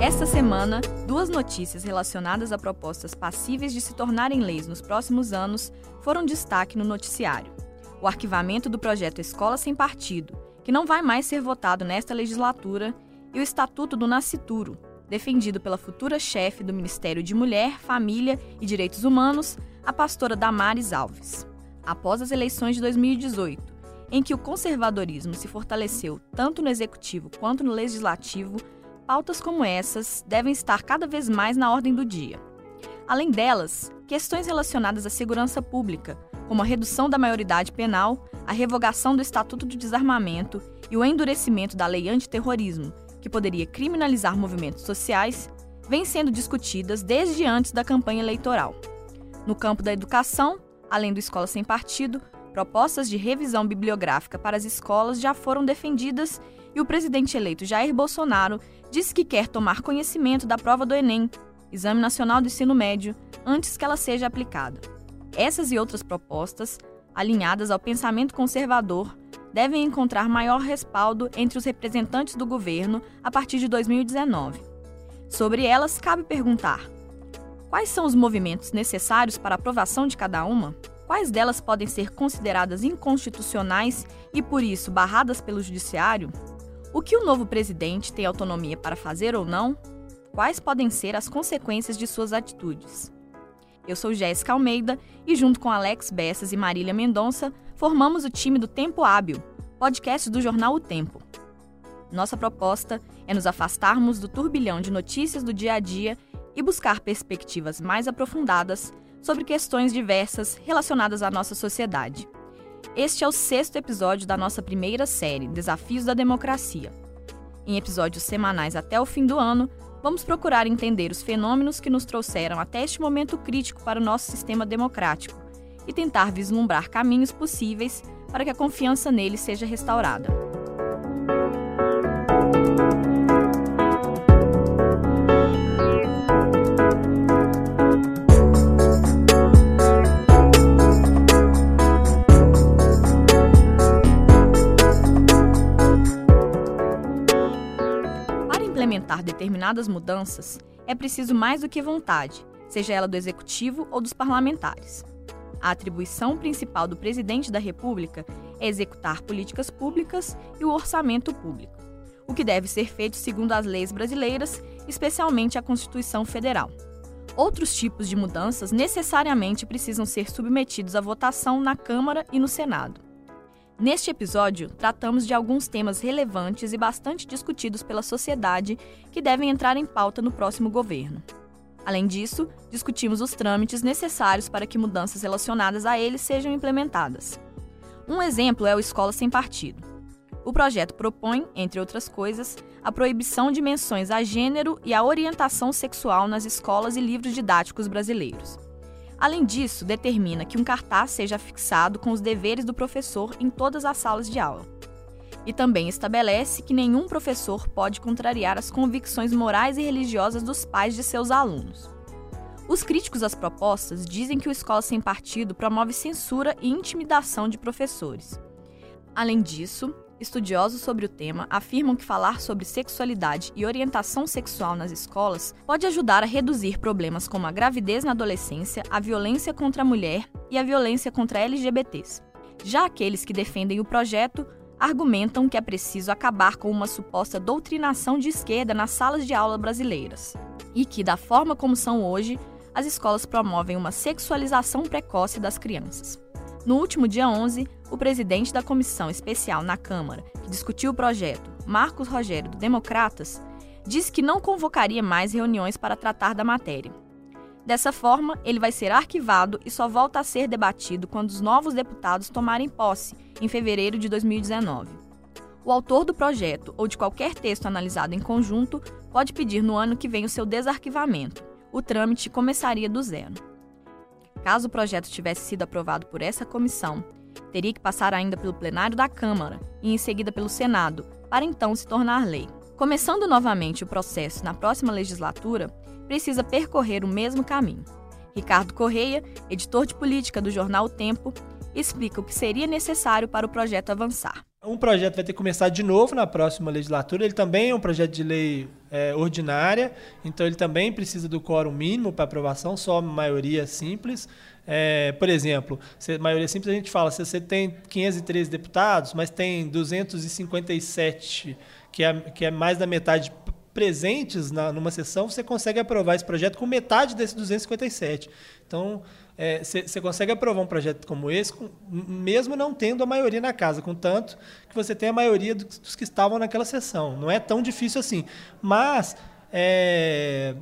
Esta semana, duas notícias relacionadas a propostas passíveis de se tornarem leis nos próximos anos foram destaque no noticiário. O arquivamento do projeto Escola Sem Partido, que não vai mais ser votado nesta legislatura, e o Estatuto do Nascituro, defendido pela futura chefe do Ministério de Mulher, Família e Direitos Humanos, a pastora Damares Alves. Após as eleições de 2018, em que o conservadorismo se fortaleceu tanto no executivo quanto no legislativo, pautas como essas devem estar cada vez mais na ordem do dia. Além delas, questões relacionadas à segurança pública, como a redução da maioridade penal, a revogação do Estatuto de Desarmamento e o endurecimento da lei antiterrorismo, que poderia criminalizar movimentos sociais, vêm sendo discutidas desde antes da campanha eleitoral. No campo da educação, além do Escola Sem Partido, propostas de revisão bibliográfica para as escolas já foram defendidas e o presidente eleito Jair Bolsonaro disse que quer tomar conhecimento da prova do Enem, Exame Nacional do Ensino Médio, antes que ela seja aplicada. Essas e outras propostas, alinhadas ao pensamento conservador, devem encontrar maior respaldo entre os representantes do governo a partir de 2019. Sobre elas, cabe perguntar: quais são os movimentos necessários para aprovação de cada uma? Quais delas podem ser consideradas inconstitucionais e, por isso, barradas pelo Judiciário? O que o novo presidente tem autonomia para fazer ou não? Quais podem ser as consequências de suas atitudes? Eu sou Jéssica Almeida e, junto com Alex Bessas e Marília Mendonça, formamos o time do Tempo Hábil, podcast do jornal O Tempo. Nossa proposta é nos afastarmos do turbilhão de notícias do dia a dia e buscar perspectivas mais aprofundadas sobre questões diversas relacionadas à nossa sociedade. Este é o sexto episódio da nossa primeira série, Desafios da Democracia. Em episódios semanais até o fim do ano, vamos procurar entender os fenômenos que nos trouxeram até este momento crítico para o nosso sistema democrático e tentar vislumbrar caminhos possíveis para que a confiança nele seja restaurada. Determinadas mudanças, é preciso mais do que vontade, seja ela do executivo ou dos parlamentares. A atribuição principal do presidente da República é executar políticas públicas e o orçamento público, o que deve ser feito segundo as leis brasileiras, especialmente a Constituição Federal. Outros tipos de mudanças necessariamente precisam ser submetidos à votação na Câmara e no Senado. Neste episódio, tratamos de alguns temas relevantes e bastante discutidos pela sociedade que devem entrar em pauta no próximo governo. Além disso, discutimos os trâmites necessários para que mudanças relacionadas a eles sejam implementadas. Um exemplo é o Escola Sem Partido. O projeto propõe, entre outras coisas, a proibição de menções a gênero e a orientação sexual nas escolas e livros didáticos brasileiros. Além disso, determina que um cartaz seja fixado com os deveres do professor em todas as salas de aula. E também estabelece que nenhum professor pode contrariar as convicções morais e religiosas dos pais de seus alunos. Os críticos às propostas dizem que o Escola Sem Partido promove censura e intimidação de professores. Além disso, Estudiosos sobre o tema afirmam que falar sobre sexualidade e orientação sexual nas escolas pode ajudar a reduzir problemas como a gravidez na adolescência, a violência contra a mulher e a violência contra LGBTs. Já aqueles que defendem o projeto argumentam que é preciso acabar com uma suposta doutrinação de esquerda nas salas de aula brasileiras e que, da forma como são hoje, as escolas promovem uma sexualização precoce das crianças. No último dia 11, o presidente da comissão especial na Câmara, que discutiu o projeto, Marcos Rogério, do Democratas, disse que não convocaria mais reuniões para tratar da matéria. Dessa forma, ele vai ser arquivado e só volta a ser debatido quando os novos deputados tomarem posse, em fevereiro de 2019. O autor do projeto ou de qualquer texto analisado em conjunto pode pedir no ano que vem o seu desarquivamento. O trâmite começaria do zero. Caso o projeto tivesse sido aprovado por essa comissão teria que passar ainda pelo plenário da Câmara e em seguida pelo Senado, para então se tornar lei. Começando novamente o processo na próxima legislatura, precisa percorrer o mesmo caminho. Ricardo Correia, editor de política do jornal o Tempo, explica o que seria necessário para o projeto avançar. Um projeto vai ter que começar de novo na próxima legislatura. Ele também é um projeto de lei é, ordinária, então ele também precisa do quórum mínimo para aprovação, só maioria simples. É, por exemplo, se, maioria simples a gente fala, se você tem 513 deputados, mas tem 257, que é, que é mais da metade presentes na, numa sessão, você consegue aprovar esse projeto com metade desses 257. Então, você é, consegue aprovar um projeto como esse, com, mesmo não tendo a maioria na casa, contanto que você tem a maioria dos, dos que estavam naquela sessão. Não é tão difícil assim. Mas é,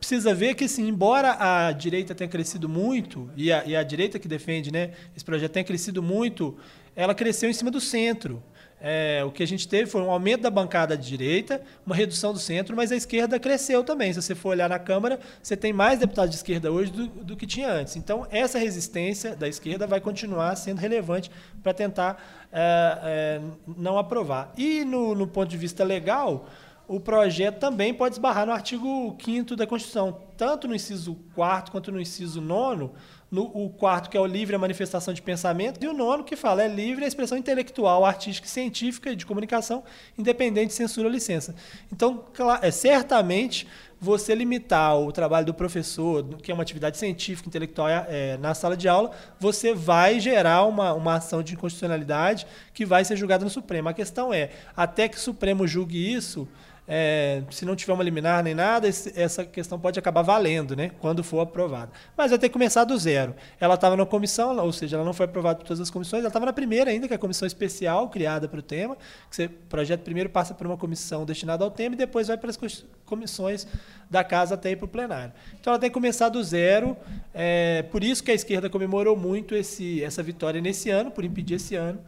precisa ver que, assim, embora a direita tenha crescido muito, e a, e a direita que defende né, esse projeto tenha crescido muito, ela cresceu em cima do centro. É, o que a gente teve foi um aumento da bancada de direita, uma redução do centro, mas a esquerda cresceu também. Se você for olhar na Câmara, você tem mais deputados de esquerda hoje do, do que tinha antes. Então, essa resistência da esquerda vai continuar sendo relevante para tentar é, é, não aprovar. E, no, no ponto de vista legal, o projeto também pode esbarrar no artigo 5 da Constituição, tanto no inciso 4 quanto no inciso 9 no, o quarto, que é o livre a manifestação de pensamento, e o nono, que fala é livre a expressão intelectual, artística, científica e de comunicação, independente de censura ou licença. Então, é, certamente, você limitar o trabalho do professor, que é uma atividade científica, intelectual, é, na sala de aula, você vai gerar uma, uma ação de inconstitucionalidade que vai ser julgada no Supremo. A questão é, até que o Supremo julgue isso, é, se não tiver uma liminar nem nada, essa questão pode acabar valendo, né, quando for aprovada. Mas vai ter que começar do zero. Ela estava na comissão, ou seja, ela não foi aprovada por todas as comissões, ela estava na primeira ainda, que é a comissão especial criada para o tema, que o projeto primeiro passa por uma comissão destinada ao tema e depois vai para as comissões da casa até ir para o plenário. Então ela tem que começar do zero, é, por isso que a esquerda comemorou muito esse, essa vitória nesse ano, por impedir esse ano,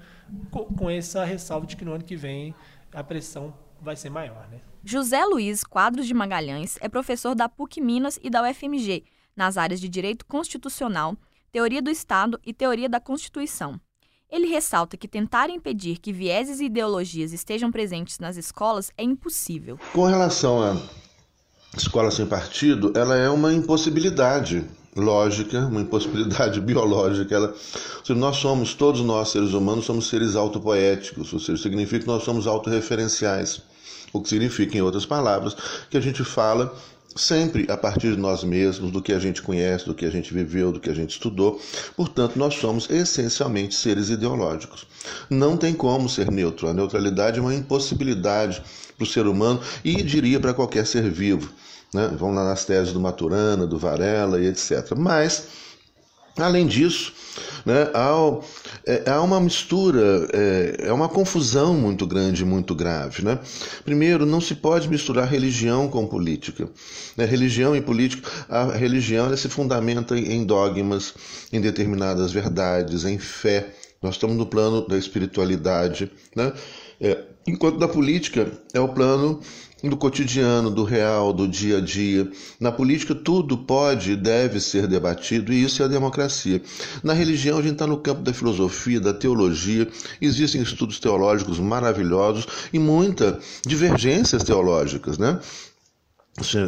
com, com essa ressalva de que no ano que vem a pressão vai ser maior, né? José Luiz Quadros de Magalhães é professor da PUC Minas e da UFMG, nas áreas de Direito Constitucional, Teoria do Estado e Teoria da Constituição. Ele ressalta que tentar impedir que vieses e ideologias estejam presentes nas escolas é impossível. Com relação à escola sem partido, ela é uma impossibilidade lógica, uma impossibilidade biológica. Ela, nós somos, todos nós seres humanos, somos seres autopoéticos, ou seja, significa que nós somos autorreferenciais. O que significa, em outras palavras, que a gente fala sempre a partir de nós mesmos, do que a gente conhece, do que a gente viveu, do que a gente estudou. Portanto, nós somos essencialmente seres ideológicos. Não tem como ser neutro. A neutralidade é uma impossibilidade para o ser humano e diria para qualquer ser vivo. Né? Vão lá nas teses do Maturana, do Varela e etc. Mas, além disso, né, há, é, há uma mistura, é, é, uma confusão muito grande, muito grave. Né? Primeiro, não se pode misturar religião com política. Né? Religião e política, a religião se fundamenta em dogmas, em determinadas verdades, em fé. Nós estamos no plano da espiritualidade. Né? É, enquanto da política é o plano do cotidiano, do real, do dia a dia. Na política, tudo pode e deve ser debatido, e isso é a democracia. Na religião, a gente está no campo da filosofia, da teologia, existem estudos teológicos maravilhosos e muitas divergências teológicas, né?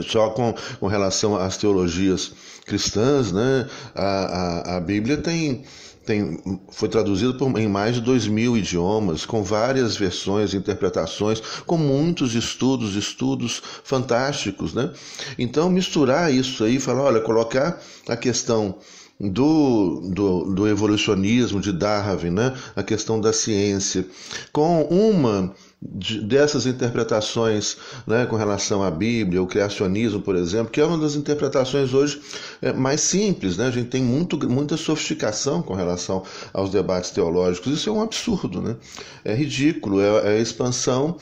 Só com, com relação às teologias cristãs, né? a, a, a Bíblia tem tem, foi traduzido por, em mais de dois mil idiomas, com várias versões, interpretações, com muitos estudos, estudos fantásticos, né? Então, misturar isso aí, falar, olha, colocar a questão do, do, do, evolucionismo de Darwin, né? a questão da ciência, com uma de, dessas interpretações né, com relação à Bíblia, o criacionismo, por exemplo, que é uma das interpretações hoje é, mais simples. Né? A gente tem muito, muita sofisticação com relação aos debates teológicos. Isso é um absurdo, né? é ridículo, é, é expansão,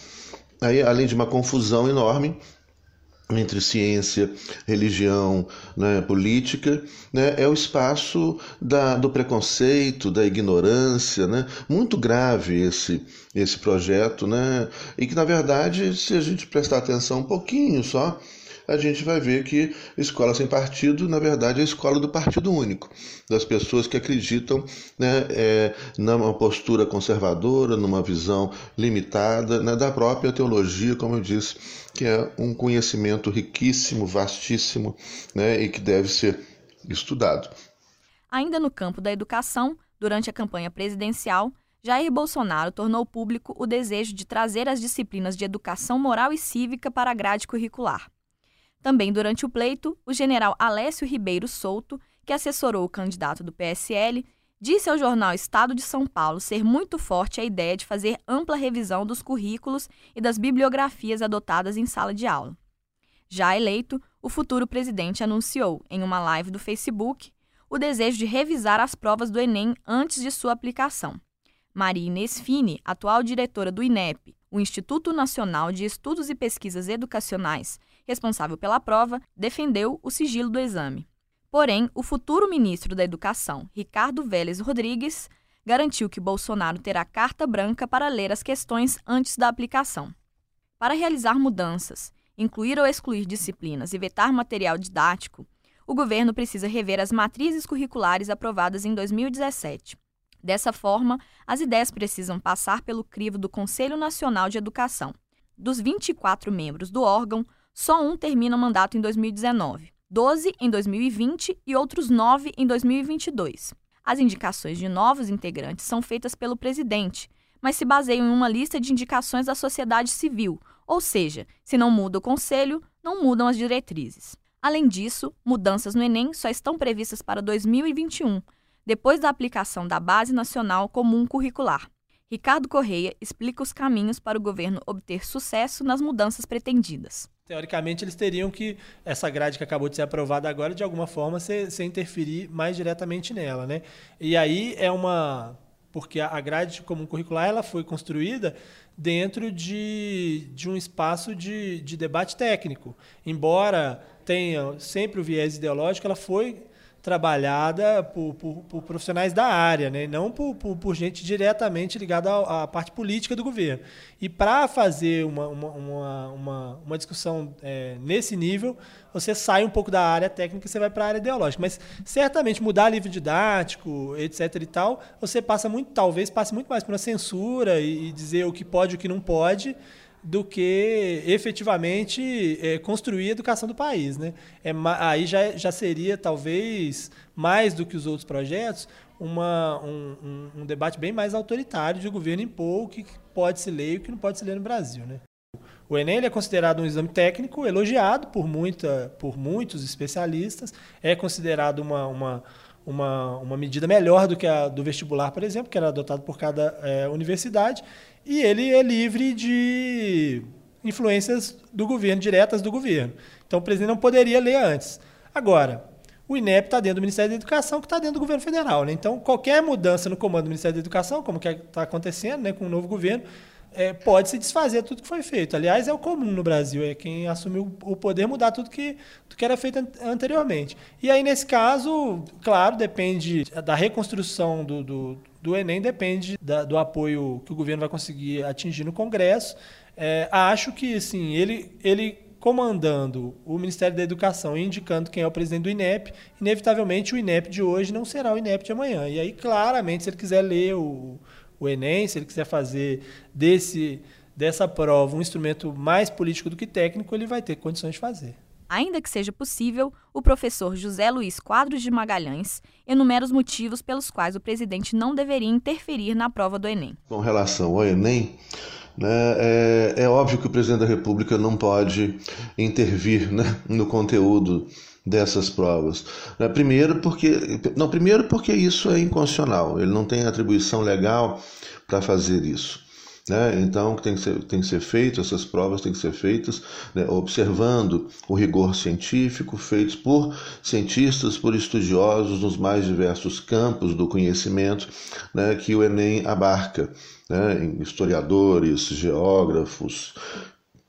aí, além de uma confusão enorme entre ciência, religião, né, política, né, é o espaço da, do preconceito, da ignorância, né, muito grave esse, esse projeto, né, e que na verdade, se a gente prestar atenção um pouquinho só, a gente vai ver que escola sem partido, na verdade, é a escola do partido único, das pessoas que acreditam né, é, numa postura conservadora, numa visão limitada né, da própria teologia, como eu disse, que é um conhecimento riquíssimo, vastíssimo, né, e que deve ser estudado. Ainda no campo da educação, durante a campanha presidencial, Jair Bolsonaro tornou público o desejo de trazer as disciplinas de educação moral e cívica para a grade curricular. Também durante o pleito, o general Alessio Ribeiro Souto, que assessorou o candidato do PSL, disse ao jornal Estado de São Paulo ser muito forte a ideia de fazer ampla revisão dos currículos e das bibliografias adotadas em sala de aula. Já eleito, o futuro presidente anunciou, em uma live do Facebook, o desejo de revisar as provas do Enem antes de sua aplicação. Maria Inês Fini, atual diretora do INEP, o Instituto Nacional de Estudos e Pesquisas Educacionais, responsável pela prova, defendeu o sigilo do exame. Porém, o futuro ministro da Educação, Ricardo Vélez Rodrigues, garantiu que Bolsonaro terá carta branca para ler as questões antes da aplicação. Para realizar mudanças, incluir ou excluir disciplinas e vetar material didático, o governo precisa rever as matrizes curriculares aprovadas em 2017. Dessa forma, as ideias precisam passar pelo crivo do Conselho Nacional de Educação. Dos 24 membros do órgão, só um termina o mandato em 2019. 12 em 2020 e outros 9 em 2022. As indicações de novos integrantes são feitas pelo presidente, mas se baseiam em uma lista de indicações da sociedade civil, ou seja, se não muda o conselho, não mudam as diretrizes. Além disso, mudanças no Enem só estão previstas para 2021, depois da aplicação da Base Nacional Comum Curricular. Ricardo Correia explica os caminhos para o governo obter sucesso nas mudanças pretendidas. Teoricamente, eles teriam que, essa grade que acabou de ser aprovada agora, de alguma forma, se, interferir mais diretamente nela. Né? E aí é uma. Porque a grade comum curricular ela foi construída dentro de, de um espaço de, de debate técnico. Embora tenha sempre o viés ideológico, ela foi trabalhada por, por, por, profissionais da área, né? não por, por gente diretamente ligada à, parte política do governo. E para fazer uma, uma, uma, uma discussão é, nesse nível, você sai um pouco da área técnica e você vai para a área ideológica. Mas certamente mudar livro didático, etc. e tal, você passa muito, talvez passe muito mais por uma censura e, e dizer o que pode e o que não pode do que efetivamente é, construir a educação do país. Né? É, aí já, já seria, talvez, mais do que os outros projetos, uma, um, um, um debate bem mais autoritário de o governo impor o que pode se ler e o que não pode se ler no Brasil. Né? O Enem é considerado um exame técnico elogiado por, muita, por muitos especialistas, é considerado uma, uma, uma, uma medida melhor do que a do vestibular, por exemplo, que era adotado por cada é, universidade, e ele é livre de influências do governo, diretas do governo. Então o presidente não poderia ler antes. Agora, o INEP está dentro do Ministério da Educação, que está dentro do governo federal. Né? Então, qualquer mudança no comando do Ministério da Educação, como está acontecendo né, com o novo governo, é, pode se desfazer tudo que foi feito. Aliás, é o comum no Brasil, é quem assumiu o poder mudar tudo que, tudo que era feito anteriormente. E aí, nesse caso, claro, depende da reconstrução do, do, do Enem, depende da, do apoio que o governo vai conseguir atingir no Congresso. É, acho que, assim, ele, ele comandando o Ministério da Educação e indicando quem é o presidente do INEP, inevitavelmente o INEP de hoje não será o INEP de amanhã. E aí, claramente, se ele quiser ler o o Enem, se ele quiser fazer desse, dessa prova um instrumento mais político do que técnico, ele vai ter condições de fazer. Ainda que seja possível, o professor José Luiz Quadros de Magalhães enumera os motivos pelos quais o presidente não deveria interferir na prova do Enem. Com relação ao Enem, né, é, é, óbvio que o presidente da República não pode intervir né, no conteúdo dessas provas. Né? Primeiro porque não, primeiro porque isso é inconstitucional. Ele não tem atribuição legal para fazer isso. Né? Então, tem que, ser, tem que ser feito, essas provas têm que ser feitas né, observando o rigor científico, feitos por cientistas, por estudiosos nos mais diversos campos do conhecimento né, que o Enem abarca, né, historiadores, geógrafos,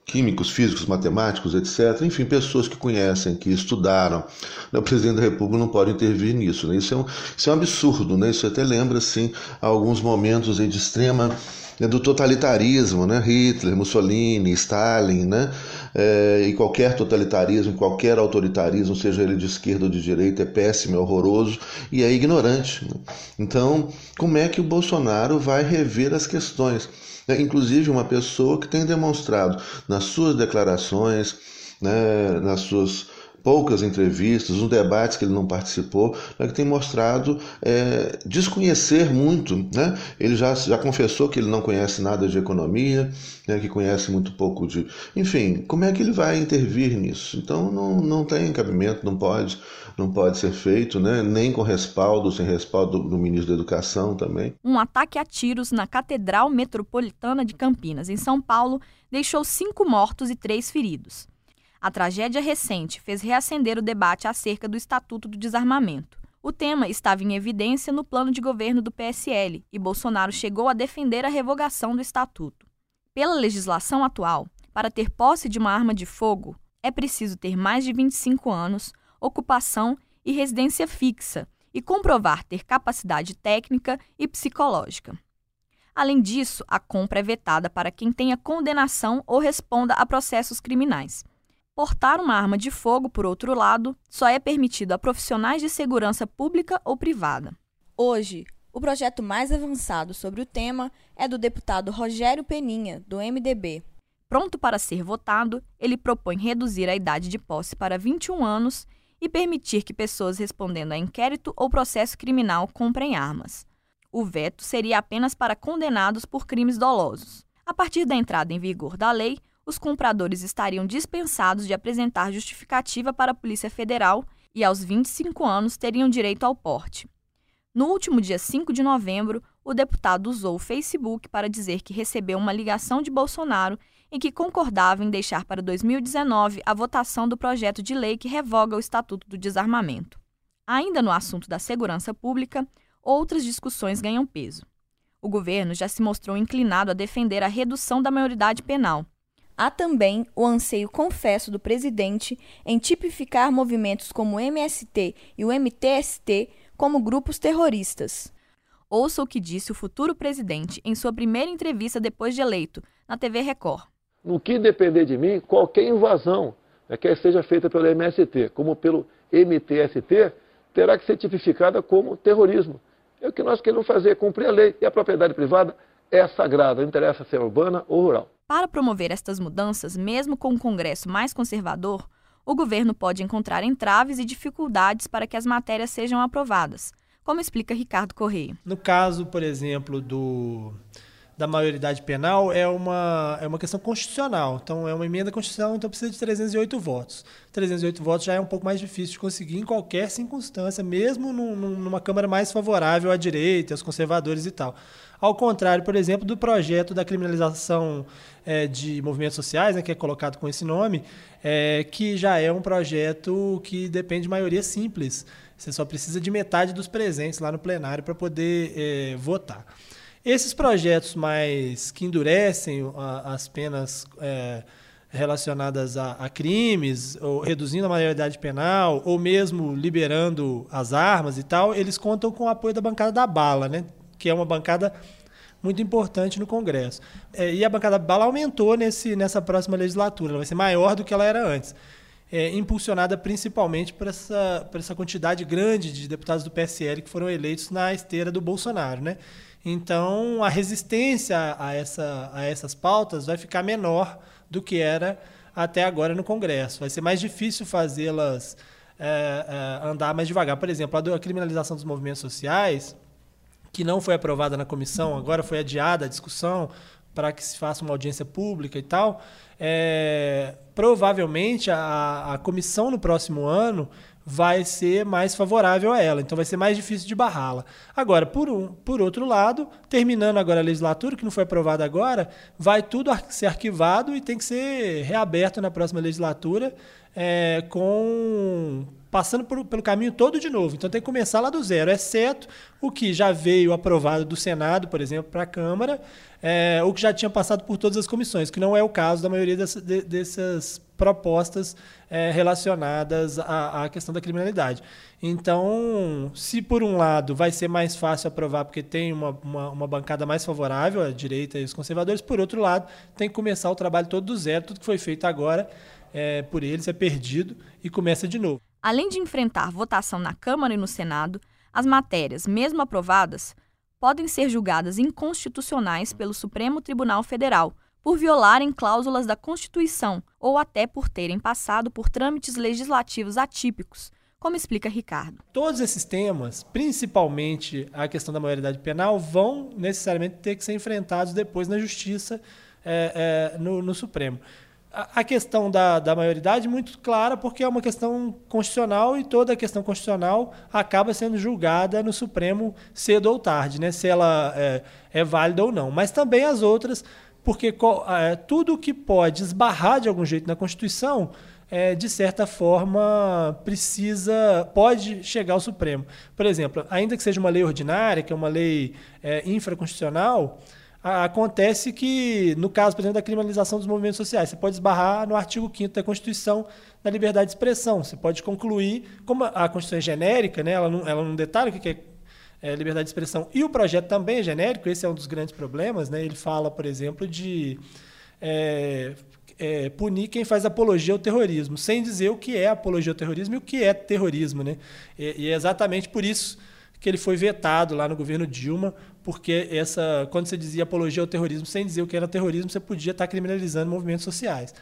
químicos, físicos, matemáticos, etc. Enfim, pessoas que conhecem, que estudaram. O presidente da República não pode intervir nisso. Né? Isso, é um, isso é um absurdo. Né? Isso até lembra assim, alguns momentos de extrema né, do totalitarismo, né? Hitler, Mussolini, Stalin, né? É, e qualquer totalitarismo, qualquer autoritarismo, seja ele de esquerda ou de direita, é péssimo, é horroroso e é ignorante. Né? Então, como é que o Bolsonaro vai rever as questões? É, inclusive, uma pessoa que tem demonstrado nas suas declarações, né, nas suas poucas entrevistas, os debates que ele não participou, né, que tem mostrado é, desconhecer muito. Né? Ele já, já confessou que ele não conhece nada de economia, né, que conhece muito pouco de. Enfim, como é que ele vai intervir nisso? Então não, não tem cabimento, não pode, não pode ser feito, né? nem com respaldo, sem respaldo do, do ministro da Educação também. Um ataque a tiros na Catedral Metropolitana de Campinas, em São Paulo, deixou cinco mortos e três feridos. A tragédia recente fez reacender o debate acerca do Estatuto do Desarmamento. O tema estava em evidência no plano de governo do PSL e Bolsonaro chegou a defender a revogação do Estatuto. Pela legislação atual, para ter posse de uma arma de fogo, é preciso ter mais de 25 anos, ocupação e residência fixa e comprovar ter capacidade técnica e psicológica. Além disso, a compra é vetada para quem tenha condenação ou responda a processos criminais. Portar uma arma de fogo, por outro lado, só é permitido a profissionais de segurança pública ou privada. Hoje, o projeto mais avançado sobre o tema é do deputado Rogério Peninha, do MDB. Pronto para ser votado, ele propõe reduzir a idade de posse para 21 anos e permitir que pessoas respondendo a inquérito ou processo criminal comprem armas. O veto seria apenas para condenados por crimes dolosos. A partir da entrada em vigor da lei, os compradores estariam dispensados de apresentar justificativa para a Polícia Federal e, aos 25 anos, teriam direito ao porte. No último dia 5 de novembro, o deputado usou o Facebook para dizer que recebeu uma ligação de Bolsonaro em que concordava em deixar para 2019 a votação do projeto de lei que revoga o Estatuto do Desarmamento. Ainda no assunto da segurança pública, outras discussões ganham peso. O governo já se mostrou inclinado a defender a redução da maioridade penal, Há também o anseio confesso do presidente em tipificar movimentos como o MST e o MTST como grupos terroristas. Ouça o que disse o futuro presidente em sua primeira entrevista depois de eleito, na TV Record. No que depender de mim, qualquer invasão, né, quer seja feita pelo MST como pelo MTST, terá que ser tipificada como terrorismo. É o que nós queremos fazer, cumprir a lei. E a propriedade privada é sagrada, não interessa se é urbana ou rural. Para promover estas mudanças, mesmo com um Congresso mais conservador, o governo pode encontrar entraves e dificuldades para que as matérias sejam aprovadas, como explica Ricardo Correia. No caso, por exemplo, do da maioridade penal é uma, é uma questão constitucional. Então, é uma emenda constitucional, então precisa de 308 votos. 308 votos já é um pouco mais difícil de conseguir em qualquer circunstância, mesmo num, numa Câmara mais favorável à direita, aos conservadores e tal. Ao contrário, por exemplo, do projeto da criminalização é, de movimentos sociais, né, que é colocado com esse nome, é, que já é um projeto que depende de maioria simples. Você só precisa de metade dos presentes lá no plenário para poder é, votar. Esses projetos mais que endurecem a, as penas relacionadas a, a, crimes, ou reduzindo a maioridade penal, ou mesmo liberando as armas e tal, eles contam com o apoio da bancada da bala, né? Que é uma bancada muito importante no Congresso. É, e a bancada bala aumentou nesse, nessa próxima legislatura, ela vai ser maior do que ela era antes. É, impulsionada principalmente por essa, por essa quantidade grande de deputados do PSL que foram eleitos na esteira do Bolsonaro. Né? Então, a resistência a, essa, a essas pautas vai ficar menor do que era até agora no Congresso. Vai ser mais difícil fazê-las é, é, andar mais devagar. Por exemplo, a, a criminalização dos movimentos sociais que não foi aprovada na comissão, agora foi adiada a discussão para que se faça uma audiência pública e tal. É, provavelmente a, a comissão no próximo ano vai ser mais favorável a ela, então vai ser mais difícil de barrá-la. Agora, por, um, por outro lado, terminando agora a legislatura, que não foi aprovada agora, vai tudo ser arquivado e tem que ser reaberto na próxima legislatura é, com passando por, pelo caminho todo de novo. Então tem que começar lá do zero, exceto o que já veio aprovado do Senado, por exemplo, para a Câmara, é, o que já tinha passado por todas as comissões, que não é o caso da maioria de, dessas propostas é, relacionadas à, à, questão da criminalidade. Então, se por um lado vai ser mais fácil aprovar porque tem uma, uma, uma, bancada mais favorável, a direita e os conservadores, por outro lado, tem que começar o trabalho todo do zero, tudo que foi feito agora é, por eles é perdido e começa de novo. Além de enfrentar votação na Câmara e no Senado, as matérias, mesmo aprovadas, podem ser julgadas inconstitucionais pelo Supremo Tribunal Federal, por violarem cláusulas da Constituição ou até por terem passado por trâmites legislativos atípicos, como explica Ricardo. Todos esses temas, principalmente a questão da maioridade penal, vão necessariamente ter que ser enfrentados depois na Justiça, é, é, no, no Supremo a questão da, da maioridade muito clara, porque é uma questão constitucional e toda a questão constitucional acaba sendo julgada no Supremo cedo ou tarde, né? se ela é, é válida ou não. Mas também as outras, porque é, tudo que pode esbarrar de algum jeito na Constituição, é, de certa forma, precisa, pode chegar ao Supremo. Por exemplo, ainda que seja uma lei ordinária, que é uma lei é, infraconstitucional, acontece que, no caso, por exemplo, da criminalização dos movimentos sociais, você pode esbarrar no artigo 5 da Constituição da liberdade de expressão. Você pode concluir, como a Constituição é genérica, né, ela, não, ela não detalha o que é, é liberdade de expressão, e o projeto também é genérico, esse é um dos grandes problemas. Né, ele fala, por exemplo, de é, é, punir quem faz apologia ao terrorismo, sem dizer o que é apologia ao terrorismo e o que é terrorismo. Né? E, e é exatamente por isso que ele foi vetado lá no governo Dilma, porque essa, quando você dizia apologia ao terrorismo sem dizer o que era terrorismo, você podia estar criminalizando movimentos sociais.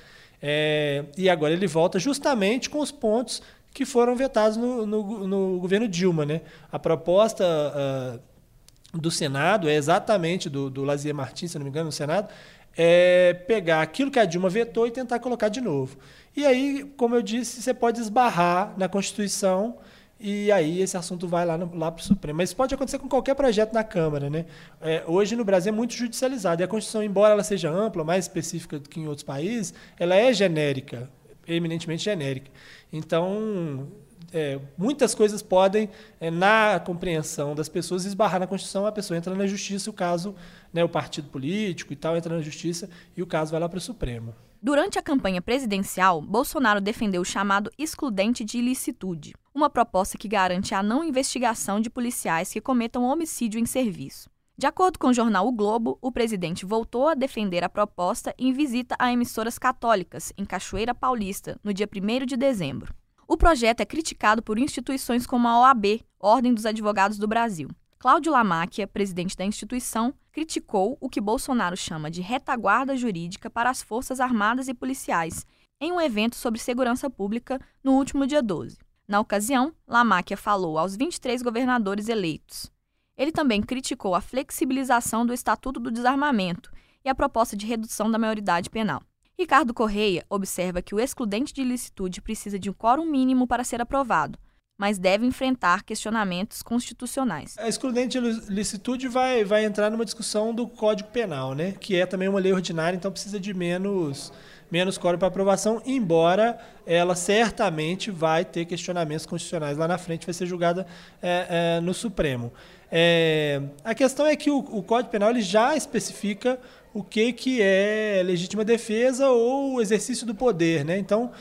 É, e agora ele volta justamente com os pontos que foram vetados no, no, no governo Dilma. Né? A proposta uh, do Senado é exatamente, do, do Lazier Martins, se não me engano, no Senado, é pegar aquilo que a Dilma vetou e tentar colocar de novo. E aí, como eu disse, você pode esbarrar na Constituição e aí esse assunto vai lá, lá para o Supremo. Mas isso pode acontecer com qualquer projeto na Câmara. Né? É, hoje no Brasil é muito judicializado. E a Constituição, embora ela seja ampla, mais específica do que em outros países, ela é genérica, eminentemente genérica. Então, é, muitas coisas podem, é, na compreensão das pessoas, esbarrar na Constituição, a pessoa entra na justiça, o caso, né, o partido político e tal, entra na justiça e o caso vai lá para o Supremo. Durante a campanha presidencial, Bolsonaro defendeu o chamado excludente de ilicitude, uma proposta que garante a não investigação de policiais que cometam homicídio em serviço. De acordo com o jornal O Globo, o presidente voltou a defender a proposta em visita a emissoras católicas em Cachoeira Paulista, no dia 1 de dezembro. O projeto é criticado por instituições como a OAB, Ordem dos Advogados do Brasil. Cláudio Lamáquia, presidente da instituição, criticou o que Bolsonaro chama de retaguarda jurídica para as Forças Armadas e policiais, em um evento sobre segurança pública no último dia 12. Na ocasião, Lamáquia falou aos 23 governadores eleitos. Ele também criticou a flexibilização do Estatuto do Desarmamento e a proposta de redução da maioridade penal. Ricardo Correia observa que o excludente de ilicitude precisa de um quórum mínimo para ser aprovado, mas deve enfrentar questionamentos constitucionais. A excludente licitude vai, vai entrar numa discussão do Código Penal, né? que é também uma lei ordinária, então precisa de menos, menos código para aprovação, embora ela certamente vai ter questionamentos constitucionais lá na frente, vai ser julgada é, é, no Supremo. É, a questão é que o, o Código Penal ele já especifica o que, que é legítima defesa ou exercício do poder. Né? Então,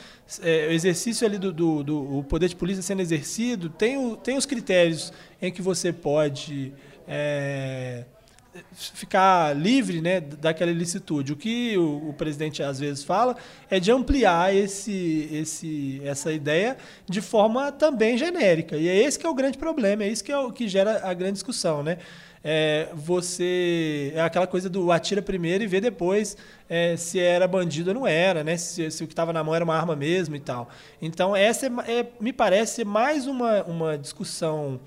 é, o exercício ali do, do, do, o poder de polícia sendo exercido tem, o, tem os critérios em que você pode é, ficar livre né, daquela ilicitude. O que o, o, presidente às vezes fala é de ampliar esse, esse, essa ideia de forma também genérica. E é esse que é o grande problema, é isso que, é o, que gera a grande discussão. Né? É, você. É aquela coisa do atira primeiro e vê depois é, se era bandido ou não era, né? Se, se o que estava na mão era uma arma mesmo e tal. Então, essa é, é me parece mais uma, uma discussão.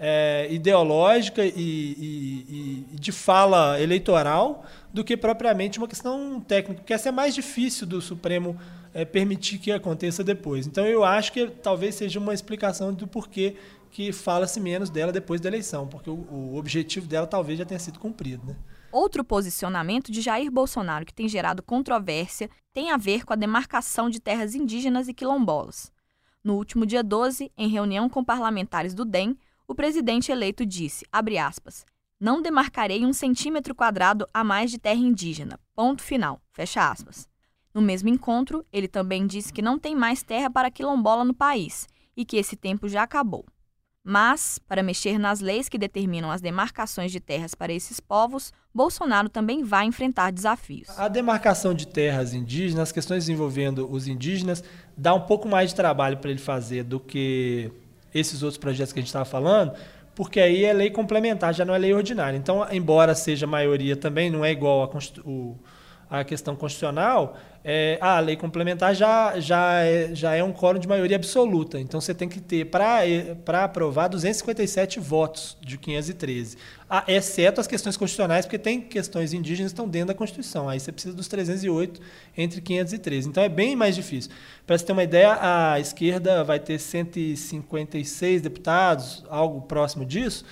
É, ideológica e, e, e, de fala eleitoral do que propriamente uma questão técnica, porque essa é mais difícil do Supremo é, permitir que aconteça depois. Então eu acho que talvez seja uma explicação do porquê que fala-se menos dela depois da eleição, porque o, o, objetivo dela talvez já tenha sido cumprido. Né? Outro posicionamento de Jair Bolsonaro que tem gerado controvérsia tem a ver com a demarcação de terras indígenas e quilombolas. No último dia 12, em reunião com parlamentares do DEM, o presidente eleito disse, aspas, não demarcarei um centímetro quadrado a mais de terra indígena. Ponto final. Fecha aspas. No mesmo encontro, ele também disse que não tem mais terra para quilombola no país e que esse tempo já acabou. Mas, para mexer nas leis que determinam as demarcações de terras para esses povos, Bolsonaro também vai enfrentar desafios. A demarcação de terras indígenas, as questões envolvendo os indígenas, dá um pouco mais de trabalho para ele fazer do que esses outros projetos que a gente estava falando, porque aí é lei complementar, já não é lei ordinária. Então, embora seja maioria também, não é igual a, o, a questão constitucional, é, a lei complementar já, já, é, já é um quórum de maioria absoluta. Então você tem que ter, para aprovar, 257 votos de 513. Ah, exceto as questões constitucionais, porque tem questões indígenas que estão dentro da Constituição. Aí você precisa dos 308 entre 513. Então é bem mais difícil. Para você ter uma ideia, a esquerda vai ter 156 deputados, algo próximo disso.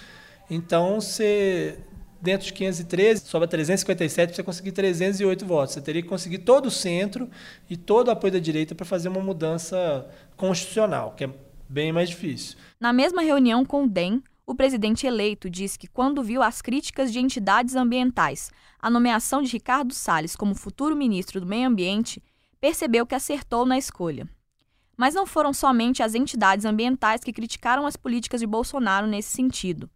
Então você dentro de 513, sobra 357 para você conseguir 308 votos. Você teria que conseguir todo o centro e todo o apoio da direita para fazer uma mudança constitucional, que é bem mais difícil. Na mesma reunião com o DEM, o presidente eleito disse que quando viu as críticas de entidades ambientais à nomeação de Ricardo Salles como futuro ministro do Meio Ambiente, percebeu que acertou na escolha. Mas não foram somente as entidades ambientais que criticaram as políticas de Bolsonaro nesse sentido.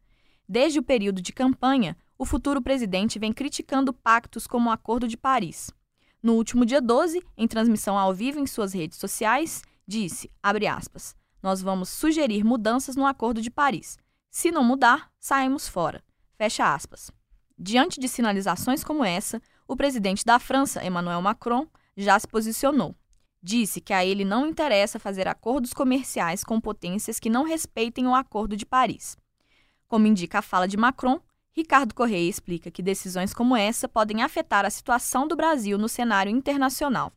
Desde o período de campanha, o futuro presidente vem criticando pactos como o Acordo de Paris. No último dia 12, em transmissão ao vivo em suas redes sociais, disse, aspas, nós vamos sugerir mudanças no Acordo de Paris. Se não mudar, saímos fora. Fecha aspas. Diante de sinalizações como essa, o presidente da França, Emmanuel Macron, já se posicionou. Disse que a ele não interessa fazer acordos comerciais com potências que não respeitem o Acordo de Paris. Como indica a fala de Macron, Ricardo Correia explica que decisões como essa podem afetar a situação do Brasil no cenário internacional.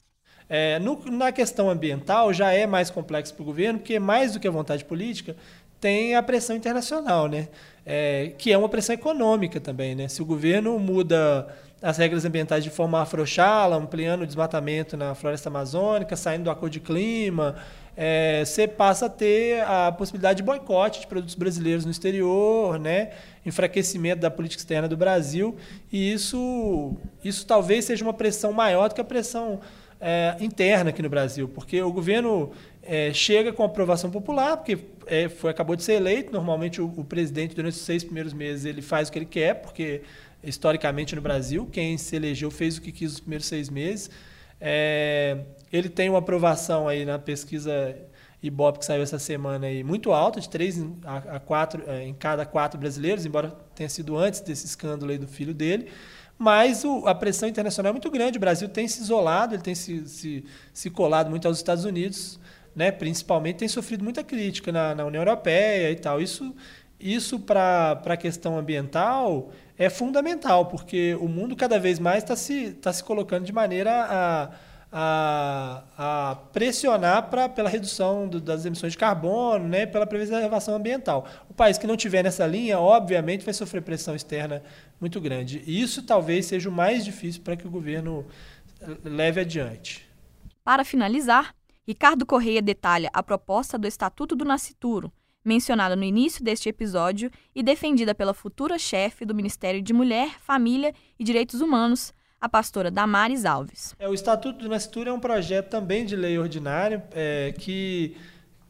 É, no, na questão ambiental já é mais complexo para o governo, porque mais do que a vontade política, tem a pressão internacional, né? É, que é uma pressão econômica também. Né? Se o governo muda as regras ambientais de forma a afrouxá-la, ampliando o desmatamento na floresta amazônica, saindo do acordo de clima, é, você passa a ter a possibilidade de boicote de produtos brasileiros no exterior, né? enfraquecimento da política externa do Brasil, e isso, isso talvez seja uma pressão maior do que a pressão é, interna aqui no Brasil, porque o governo é, chega com aprovação popular, porque é, foi, acabou de ser eleito, normalmente o, o presidente, durante os seis primeiros meses, ele faz o que ele quer, porque historicamente no Brasil, quem se elegeu fez o que quis nos primeiros seis meses, é, ele tem uma aprovação aí na pesquisa Ibope que saiu essa semana aí muito alta, de 3 a 4 é, em cada quatro brasileiros, embora tenha sido antes desse escândalo aí do filho dele. Mas o, a pressão internacional é muito grande. O Brasil tem se isolado, ele tem se, se, se colado muito aos Estados Unidos, né? principalmente tem sofrido muita crítica na, na União Europeia e tal. Isso, isso para a questão ambiental é fundamental, porque o mundo cada vez mais está se, tá se colocando de maneira a, a, a pressionar pra, pela redução do, das emissões de carbono, né, pela preservação ambiental. O país que não tiver nessa linha, obviamente, vai sofrer pressão externa muito grande. E isso talvez seja o mais difícil para que o governo eh, leve adiante. Para finalizar, Ricardo Correia detalha a proposta do Estatuto do Nascituro, mencionada no início deste episódio e defendida pela futura chefe do Ministério de Mulher, Família e Direitos Humanos, a pastora Damares Alves. É, o Estatuto do Nascitura é um projeto também de lei ordinária é, que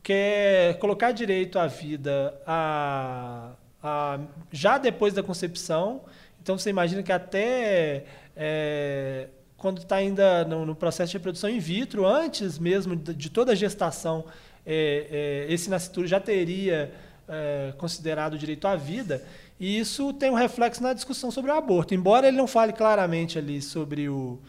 quer colocar direito à vida a, a, já depois da concepção. Então você imagina que até é, quando está ainda no, no, processo de reprodução in vitro, antes mesmo de, de toda a gestação, é, é, esse nascituro já teria é, considerado direito à vida. E isso tem um reflexo na discussão sobre o aborto. Embora ele não fale claramente ali sobre o.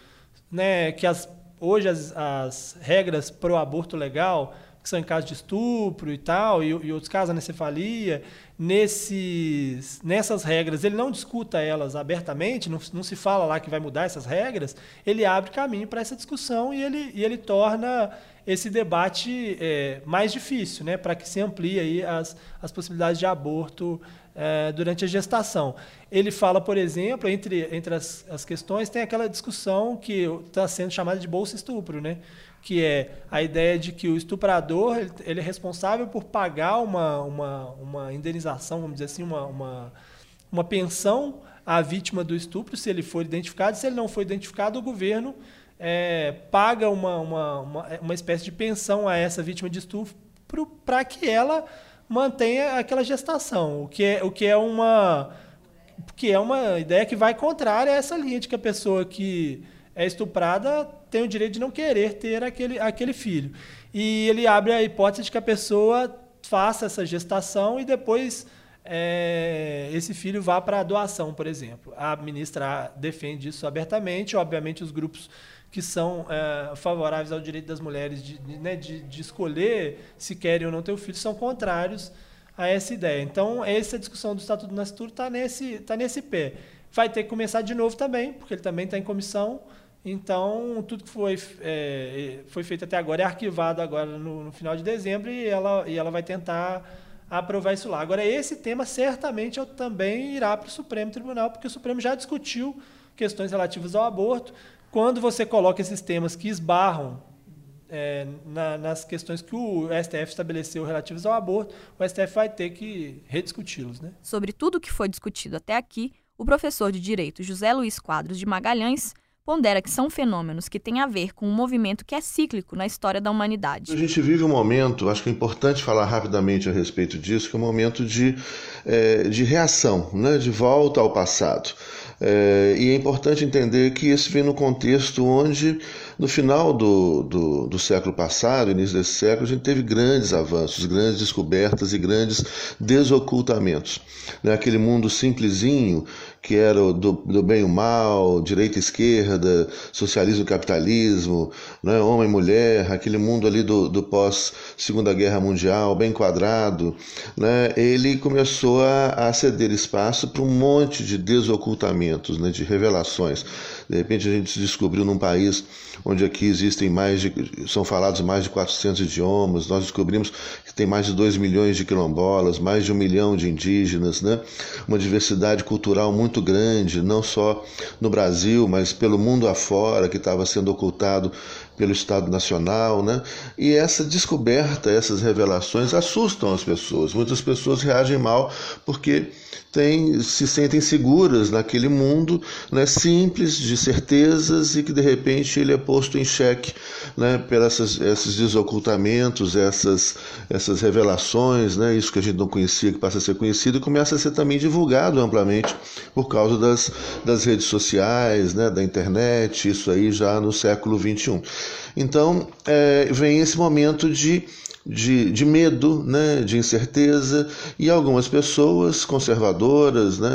Né, que as, hoje as, as regras para o aborto legal, que são em casos de estupro e tal, e, e outros casos, anencefalia, nesses, nessas regras, ele não discuta elas abertamente, não, não se fala lá que vai mudar essas regras, ele abre caminho para essa discussão e ele, e ele torna esse debate é, mais difícil, né, para que se amplie aí as, as possibilidades de aborto é, durante a gestação. Ele fala, por exemplo, entre, entre as, as questões, tem aquela discussão que está sendo chamada de bolsa estupro, né? Que é a ideia de que o estuprador ele, ele, é responsável por pagar uma, uma, uma indenização, vamos dizer assim, uma, uma, uma pensão à vítima do estupro, se ele for identificado. Se ele não for identificado, o governo é, paga uma, uma, uma, uma espécie de pensão a essa vítima de estupro para que ela mantenha aquela gestação, o que é, o que é uma que é uma ideia que vai contrária a essa linha de que a pessoa que é estuprada tem o direito de não querer ter aquele, aquele filho. E ele abre a hipótese de que a pessoa faça essa gestação e depois é, esse filho vá para a doação, por exemplo. A ministra defende isso abertamente. Obviamente, os grupos que são é, favoráveis ao direito das mulheres de, né, de, de, escolher se querem ou não ter o filho são contrários a essa ideia. Então, essa discussão do Estatuto do Nascituro está nesse, tá nesse pé. Vai ter que começar de novo também, porque ele também está em comissão. Então, tudo que foi, é, foi feito até agora é arquivado agora no, no final de dezembro e ela, e ela vai tentar aprovar isso lá. Agora, esse tema certamente também irá para o Supremo Tribunal, porque o Supremo já discutiu questões relativas ao aborto. Quando você coloca esses temas que esbarram é, na, nas questões que o STF estabeleceu relativas ao aborto, o STF vai ter que rediscuti-los. Né? Sobre tudo o que foi discutido até aqui, o professor de Direito José Luiz Quadros de Magalhães pondera que são fenômenos que têm a ver com um movimento que é cíclico na história da humanidade. A gente vive um momento, acho que é importante falar rapidamente a respeito disso, que é um momento de, é, de reação, né, de volta ao passado. É, e é importante entender que isso vem no contexto onde, no final do, do, do, século passado, início desse século, a gente teve grandes avanços, grandes descobertas e grandes desocultamentos. Né? Aquele mundo simplesinho que era do, do bem e o mal, direita e esquerda, socialismo e capitalismo, né, homem e mulher, aquele mundo ali do, do pós-segunda guerra mundial, bem quadrado, né, ele começou a, a ceder espaço para um monte de desocultamentos, né, de revelações. De repente a gente se descobriu num país onde aqui existem mais de, são falados mais de 400 idiomas, nós descobrimos que tem mais de 2 milhões de quilombolas, mais de um milhão de indígenas, né? uma diversidade cultural muito grande, não só no Brasil, mas pelo mundo afora, que estava sendo ocultado pelo Estado Nacional, né? E essa descoberta, essas revelações assustam as pessoas. Muitas pessoas reagem mal porque tem, se sentem seguras naquele mundo né, simples, de certezas, e que de repente ele é posto em xeque né, pelos esses desocultamentos, essas, essas revelações, né, isso que a gente não conhecia, que passa a ser conhecido, e começa a ser também divulgado amplamente por causa das, das redes sociais, né, da internet, isso aí já no século XXI. Então, é, vem esse momento de de, de medo, né, de incerteza, e algumas pessoas conservadoras né,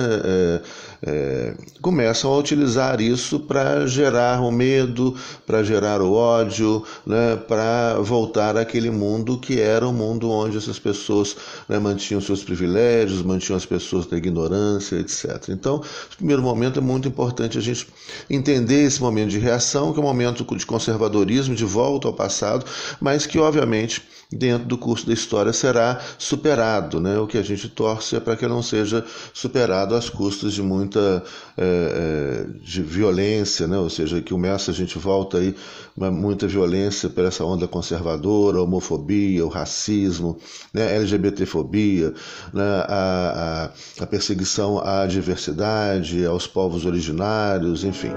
é, começam a utilizar isso para gerar o medo, para gerar o ódio, né, para voltar àquele mundo que era o um mundo onde essas pessoas né, mantinham seus privilégios, mantinham as pessoas da ignorância, etc. Então, no primeiro momento é muito importante a gente entender esse momento de reação, que é um momento de conservadorismo, de volta ao passado, mas que, obviamente, dentro do curso da história será superado. Né? O que a gente torce é para que não seja superado às custas de muita é, de violência, né? ou seja, que o Mestre a gente volta aí muita violência por essa onda conservadora, a homofobia, o racismo, né? LGBTfobia, né? a, a, a perseguição à diversidade, aos povos originários, enfim.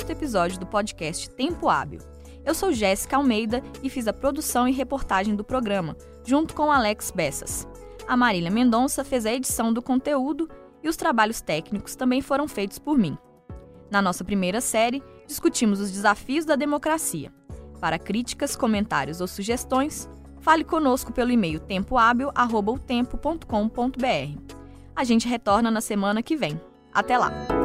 Sexto episódio do podcast Tempo Hábil. Eu sou Jéssica Almeida e fiz a produção e reportagem do programa, junto com Alex Bessas. A Marília Mendonça fez a edição do conteúdo e os trabalhos técnicos também foram feitos por mim. Na nossa primeira série, discutimos os desafios da democracia. Para críticas, comentários ou sugestões, fale conosco pelo e-mail tempohábil.tempo.com.br. A gente retorna na semana que vem. Até lá!